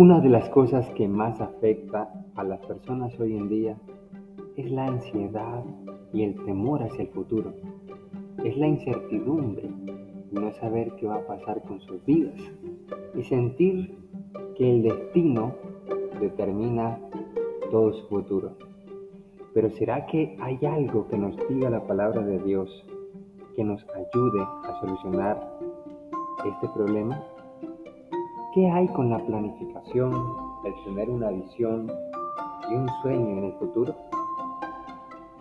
Una de las cosas que más afecta a las personas hoy en día es la ansiedad y el temor hacia el futuro. Es la incertidumbre no saber qué va a pasar con sus vidas y sentir que el destino determina todo su futuro. Pero ¿será que hay algo que nos diga la palabra de Dios que nos ayude a solucionar este problema? ¿Qué hay con la planificación, el tener una visión y un sueño en el futuro?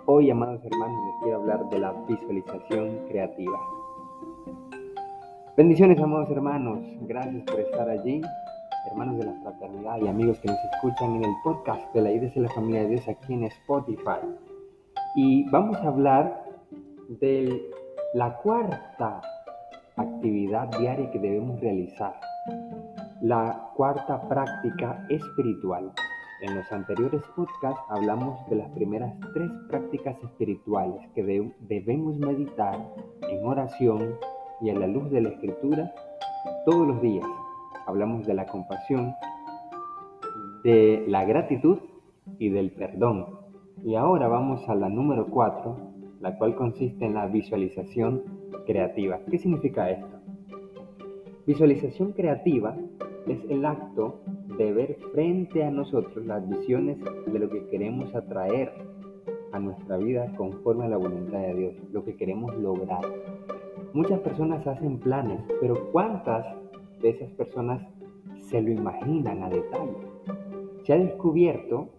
Hoy, amados hermanos, les quiero hablar de la visualización creativa. Bendiciones, amados hermanos. Gracias por estar allí, hermanos de la fraternidad y amigos que nos escuchan en el podcast de la Iglesia de la Familia de Dios aquí en Spotify. Y vamos a hablar de la cuarta actividad diaria que debemos realizar. La cuarta práctica espiritual. En los anteriores podcasts hablamos de las primeras tres prácticas espirituales que debemos meditar en oración y a la luz de la escritura todos los días. Hablamos de la compasión, de la gratitud y del perdón. Y ahora vamos a la número cuatro, la cual consiste en la visualización creativa. ¿Qué significa esto? Visualización creativa es el acto de ver frente a nosotros las visiones de lo que queremos atraer a nuestra vida conforme a la voluntad de Dios, lo que queremos lograr. Muchas personas hacen planes, pero ¿cuántas de esas personas se lo imaginan a detalle? Se ha descubierto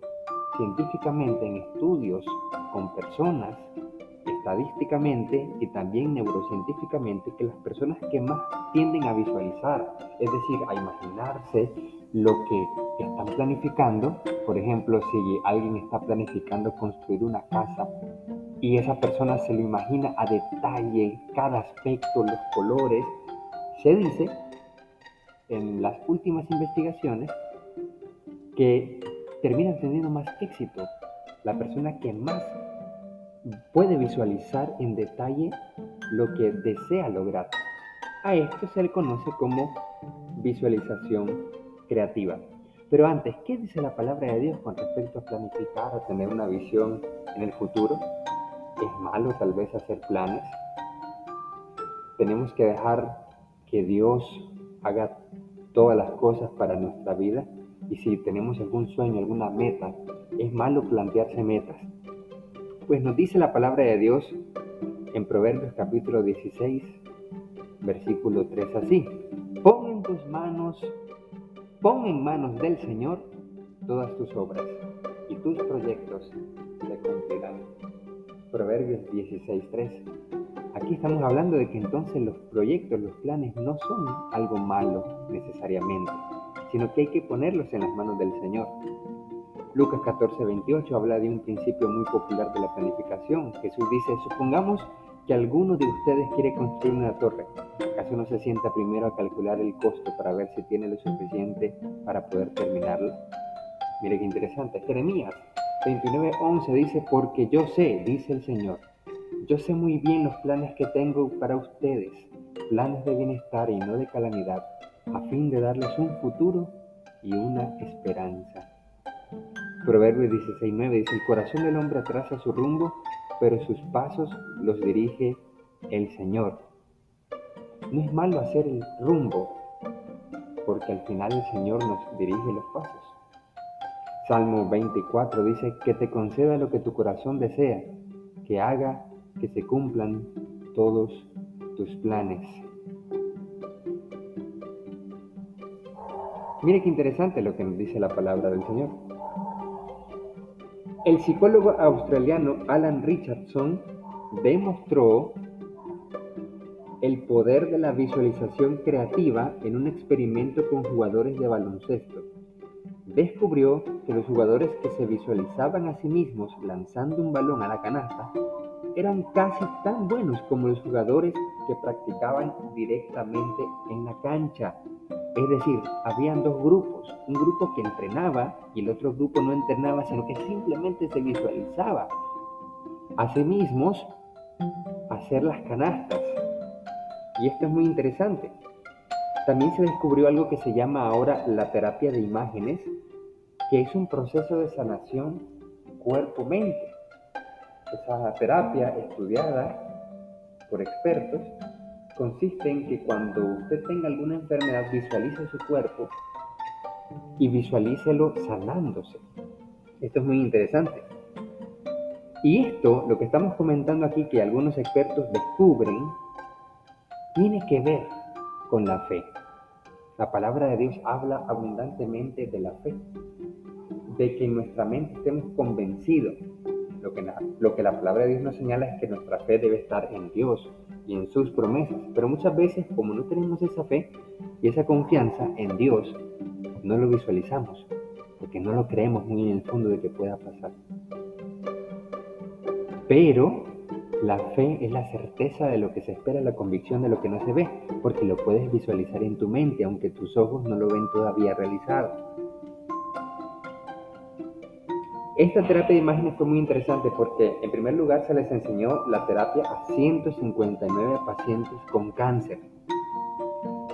científicamente en estudios con personas, estadísticamente y también neurocientíficamente, que las personas que más tienden a visualizar, es decir, a imaginarse lo que están planificando, por ejemplo, si alguien está planificando construir una casa y esa persona se lo imagina a detalle, cada aspecto, los colores. Se dice en las últimas investigaciones que termina teniendo más éxito la persona que más puede visualizar en detalle lo que desea lograr. A esto se le conoce como visualización creativa. Pero antes, ¿qué dice la palabra de Dios con respecto a planificar, a tener una visión en el futuro? es malo tal vez hacer planes. Tenemos que dejar que Dios haga todas las cosas para nuestra vida. Y si tenemos algún sueño, alguna meta, es malo plantearse metas. Pues nos dice la palabra de Dios en Proverbios capítulo 16, versículo 3 así. Pon en tus manos, pon en manos del Señor todas tus obras y tus proyectos se cumplirán. Proverbios 16.3. Aquí estamos hablando de que entonces los proyectos, los planes no son algo malo necesariamente, sino que hay que ponerlos en las manos del Señor. Lucas 14:28 habla de un principio muy popular de la planificación. Jesús dice, supongamos que alguno de ustedes quiere construir una torre. ¿Acaso no se sienta primero a calcular el costo para ver si tiene lo suficiente para poder terminarla? Mire qué interesante. Jeremías 29.11 dice, porque yo sé, dice el Señor, yo sé muy bien los planes que tengo para ustedes, planes de bienestar y no de calamidad, a fin de darles un futuro y una esperanza. Proverbio 16.9 dice, el corazón del hombre atrasa su rumbo, pero sus pasos los dirige el Señor. No es malo hacer el rumbo, porque al final el Señor nos dirige los pasos. Salmo 24 dice, que te conceda lo que tu corazón desea, que haga que se cumplan todos tus planes. Mire qué interesante lo que nos dice la palabra del Señor. El psicólogo australiano Alan Richardson demostró el poder de la visualización creativa en un experimento con jugadores de baloncesto descubrió que los jugadores que se visualizaban a sí mismos lanzando un balón a la canasta eran casi tan buenos como los jugadores que practicaban directamente en la cancha. Es decir, habían dos grupos, un grupo que entrenaba y el otro grupo no entrenaba, sino que simplemente se visualizaba a sí mismos hacer las canastas. Y esto es muy interesante. También se descubrió algo que se llama ahora la terapia de imágenes, que es un proceso de sanación cuerpo-mente. Esa terapia estudiada por expertos consiste en que cuando usted tenga alguna enfermedad visualice su cuerpo y visualícelo sanándose. Esto es muy interesante. Y esto, lo que estamos comentando aquí, que algunos expertos descubren, tiene que ver con la fe. La palabra de Dios habla abundantemente de la fe, de que en nuestra mente estemos convencidos. Lo que, la, lo que la palabra de Dios nos señala es que nuestra fe debe estar en Dios y en sus promesas. Pero muchas veces, como no tenemos esa fe y esa confianza en Dios, no lo visualizamos, porque no lo creemos muy en el fondo de que pueda pasar. Pero la fe es la certeza de lo que se espera, la convicción de lo que no se ve, porque lo puedes visualizar en tu mente, aunque tus ojos no lo ven todavía realizado. Esta terapia de imágenes fue muy interesante porque en primer lugar se les enseñó la terapia a 159 pacientes con cáncer.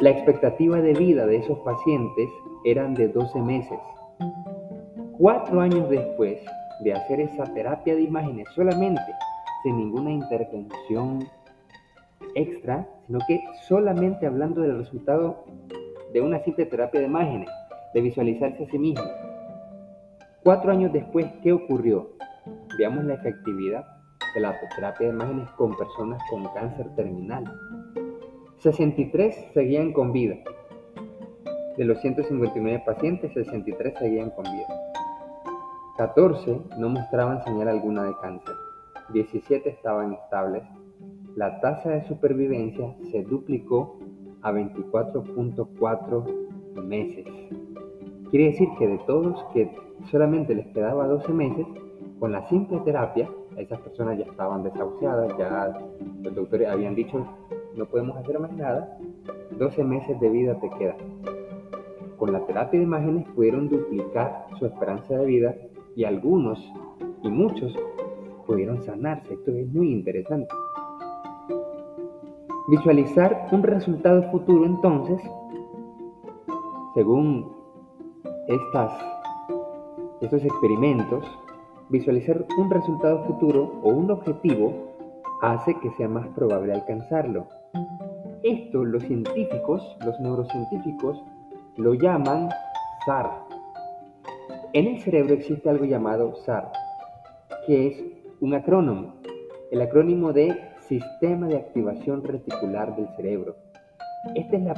La expectativa de vida de esos pacientes eran de 12 meses. Cuatro años después de hacer esa terapia de imágenes solamente, sin ninguna intervención extra, sino que solamente hablando del resultado de una simple terapia de imágenes, de visualizarse a sí mismo. Cuatro años después, ¿qué ocurrió? Veamos la efectividad de la terapia de imágenes con personas con cáncer terminal. 63 seguían con vida, de los 159 pacientes, 63 seguían con vida. 14 no mostraban señal alguna de cáncer. 17 estaban estables. La tasa de supervivencia se duplicó a 24.4 meses. Quiere decir que de todos que solamente les quedaba 12 meses, con la simple terapia, esas personas ya estaban desahuciadas, ya los doctores habían dicho no podemos hacer más nada, 12 meses de vida te quedan con la terapia de imágenes pudieron duplicar su esperanza de vida y algunos y muchos pudieron sanarse. Esto es muy interesante. Visualizar un resultado futuro entonces, según estas, estos experimentos, visualizar un resultado futuro o un objetivo hace que sea más probable alcanzarlo. Esto los científicos, los neurocientíficos, lo llaman SAR. En el cerebro existe algo llamado SAR, que es un acrónimo, el acrónimo de Sistema de Activación Reticular del Cerebro. Esta es la,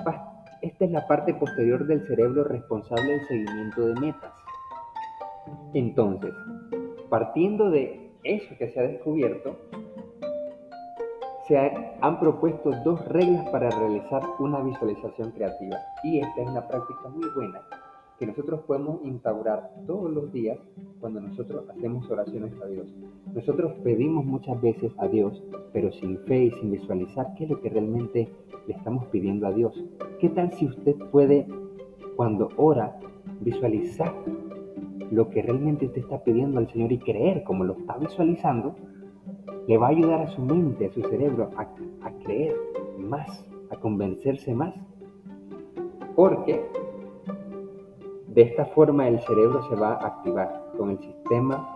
esta es la parte posterior del cerebro responsable del seguimiento de metas. Entonces, partiendo de eso que se ha descubierto, se han propuesto dos reglas para realizar una visualización creativa y esta es una práctica muy buena que nosotros podemos instaurar todos los días cuando nosotros hacemos oraciones a Dios. Nosotros pedimos muchas veces a Dios, pero sin fe y sin visualizar qué es lo que realmente le estamos pidiendo a Dios. ¿Qué tal si usted puede, cuando ora, visualizar lo que realmente usted está pidiendo al Señor y creer como lo está visualizando? le va a ayudar a su mente, a su cerebro, a, creer más, a convencerse más. Porque de esta forma el cerebro se va a activar con el sistema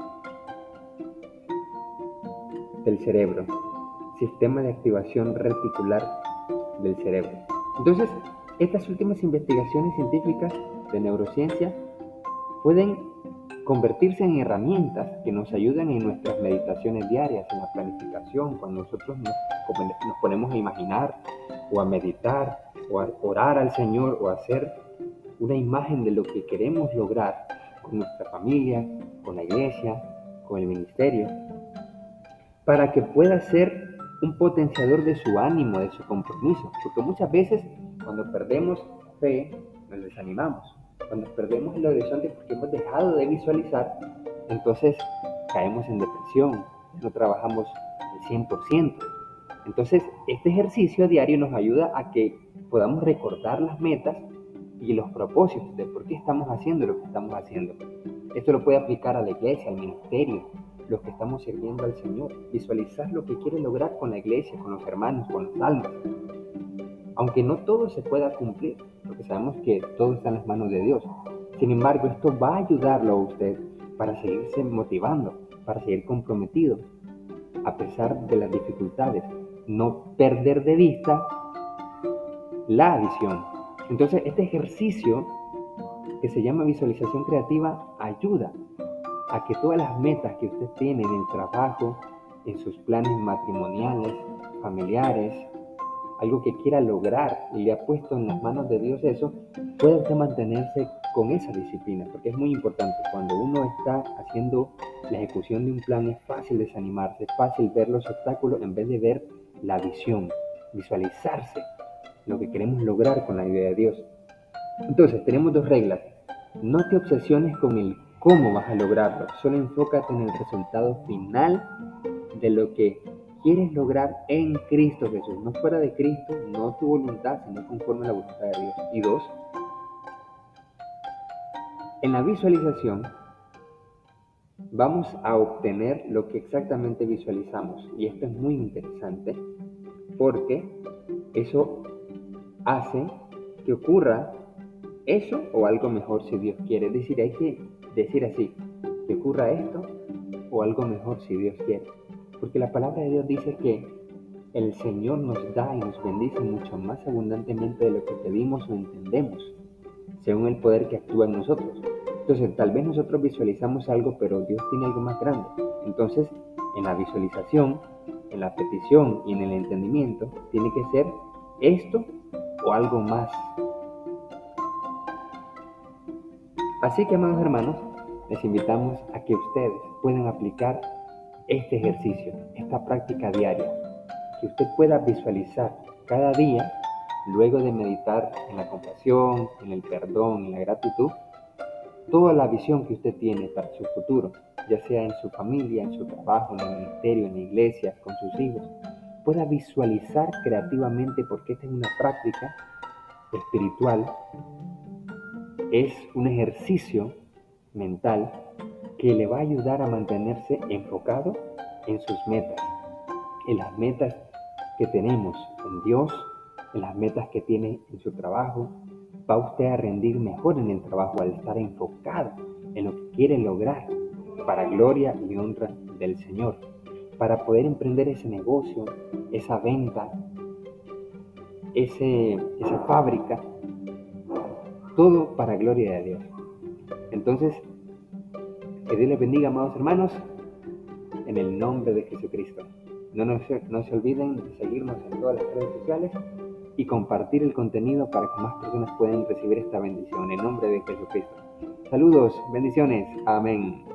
del cerebro, sistema de activación reticular del cerebro. Entonces, estas últimas investigaciones científicas de neurociencia pueden convertirse en herramientas que nos ayuden en nuestras meditaciones diarias, en la planificación, cuando nosotros nos, ponemos a imaginar o a meditar o a orar al Señor o a hacer una imagen de lo que queremos lograr con nuestra familia, con la iglesia, con el ministerio, para que pueda ser un potenciador de su ánimo, de su compromiso, porque muchas veces cuando perdemos fe nos desanimamos cuando perdemos el horizonte porque hemos dejado de visualizar, entonces caemos en depresión, no trabajamos al 100%. Entonces, este ejercicio diario nos ayuda a que podamos recordar las metas y los propósitos de por qué estamos haciendo lo que estamos haciendo. Esto lo puede aplicar a la iglesia, al ministerio, los que estamos sirviendo al Señor. Visualizar lo que quiere lograr con la iglesia, con los hermanos, con las almas. Aunque no todo se pueda cumplir, porque sabemos que todo está en las manos de Dios. Sin embargo, esto va a ayudarlo a usted para seguirse motivando, para seguir comprometido, a pesar de las dificultades. No perder de vista la visión. Entonces, este ejercicio que se llama visualización creativa ayuda a que todas las metas que usted tiene en el trabajo, en sus planes matrimoniales, familiares, algo que quiera lograr y le ha puesto en las manos de Dios eso, pueda usted mantenerse con esa disciplina, porque es muy importante. Cuando uno está haciendo la ejecución de un plan es fácil desanimarse, es fácil ver los obstáculos en vez de ver la visión, visualizarse lo que queremos lograr con la idea de Dios. Entonces, tenemos dos reglas. No te obsesiones con el cómo vas a lograrlo, solo enfócate en el resultado final de lo que quieres lograr en Cristo Jesús, no fuera de Cristo, no tu voluntad, sino conforme a la voluntad de Dios. Y dos, en la visualización vamos a obtener lo que exactamente visualizamos. Y esto es muy interesante porque eso hace que ocurra eso o algo mejor si Dios quiere. Es decir, hay que decir así, que ocurra esto o algo mejor si Dios quiere. Porque la palabra de Dios dice que el Señor nos da y nos bendice mucho más abundantemente de lo que pedimos o entendemos, según el poder que actúa en nosotros. Entonces, tal vez nosotros visualizamos algo, pero Dios tiene algo más grande. Entonces, en la visualización, en la petición y en el entendimiento, tiene que ser esto o algo más. Así que, amados hermanos, les invitamos a que ustedes puedan aplicar este ejercicio, esta práctica diaria, que usted pueda visualizar cada día, luego de meditar en la compasión, en el perdón, en la gratitud, toda la visión que usted tiene para su futuro, ya sea en su familia, en su trabajo, en el ministerio, en la iglesia, con sus hijos, pueda visualizar creativamente porque esta es una práctica espiritual es un ejercicio mental que le va a ayudar a mantenerse enfocado en sus metas, en las metas que tenemos en Dios, en las metas que tiene en su trabajo. Va usted a rendir mejor en el trabajo al estar enfocado en lo que quiere lograr para gloria y honra del Señor, para poder emprender ese negocio, esa venta, ese, esa fábrica todo para gloria de Dios. Entonces, que Dios les bendiga, amados hermanos, en el nombre de Jesucristo. No, no se olviden de seguirnos en todas las redes sociales y compartir el contenido para que más personas puedan recibir esta bendición en nombre de Jesucristo. Saludos, bendiciones, amén.